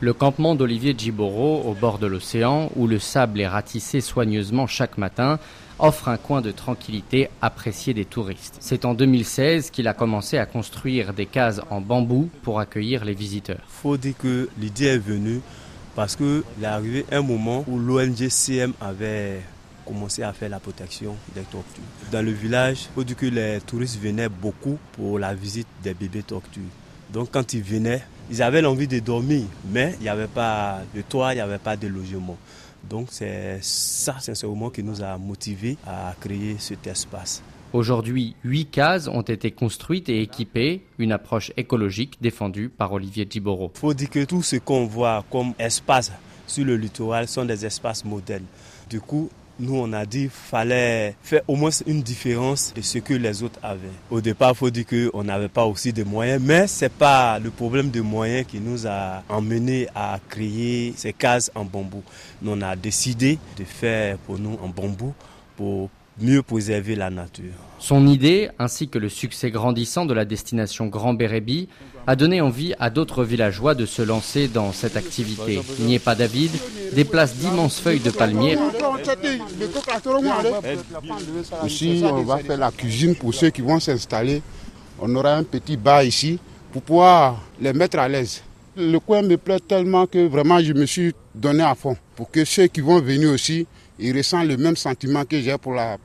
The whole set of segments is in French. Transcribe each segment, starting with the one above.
Le campement d'Olivier Djiboro, au bord de l'océan, où le sable est ratissé soigneusement chaque matin, offre un coin de tranquillité apprécié des touristes. C'est en 2016 qu'il a commencé à construire des cases en bambou pour accueillir les visiteurs. Faut dire que l'idée est venue parce qu'il est arrivé un moment où l'ONG CM avait commencé à faire la protection des tortues. Dans le village, il faut dire que les touristes venaient beaucoup pour la visite des bébés tortues. Donc quand ils venaient, ils avaient l'envie de dormir, mais il n'y avait pas de toit, il n'y avait pas de logement. Donc c'est ça sincèrement qui nous a motivés à créer cet espace. Aujourd'hui, huit cases ont été construites et équipées, une approche écologique défendue par Olivier Djiboro. Il faut dire que tout ce qu'on voit comme espace sur le littoral sont des espaces modèles. Du coup, nous on a dit fallait faire au moins une différence de ce que les autres avaient. Au départ, il faut dire qu'on n'avait pas aussi de moyens, mais c'est pas le problème de moyens qui nous a emmené à créer ces cases en bambou. Nous on a décidé de faire pour nous en bambou pour mieux préserver la nature. Son idée, ainsi que le succès grandissant de la destination Grand Bérébi, a donné envie à d'autres villageois de se lancer dans cette activité. pas David déplace d'immenses feuilles de palmier. Ici, on va faire la cuisine pour ceux qui vont s'installer. On aura un petit bar ici pour pouvoir les mettre à l'aise. Le coin me plaît tellement que vraiment je me suis donné à fond pour que ceux qui vont venir aussi, ils ressentent le même sentiment que j'ai pour la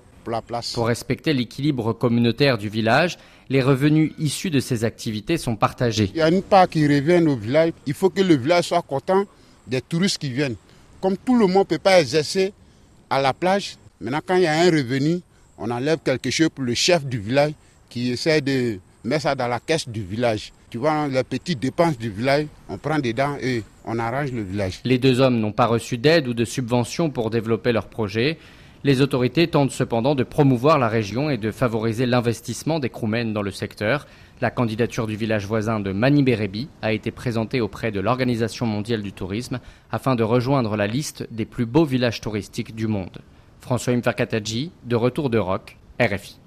pour respecter l'équilibre communautaire du village, les revenus issus de ces activités sont partagés. Il y a une part qui revient au village. Il faut que le village soit content des touristes qui viennent. Comme tout le monde ne peut pas exercer à la plage, maintenant quand il y a un revenu, on enlève quelque chose pour le chef du village qui essaie de mettre ça dans la caisse du village. Tu vois, les petites dépenses du village, on prend dedans et on arrange le village. Les deux hommes n'ont pas reçu d'aide ou de subvention pour développer leur projet. Les autorités tentent cependant de promouvoir la région et de favoriser l'investissement des Kroumènes dans le secteur. La candidature du village voisin de Manibérébi a été présentée auprès de l'Organisation mondiale du tourisme afin de rejoindre la liste des plus beaux villages touristiques du monde. François Mferkataji, de retour de Rock, RFI.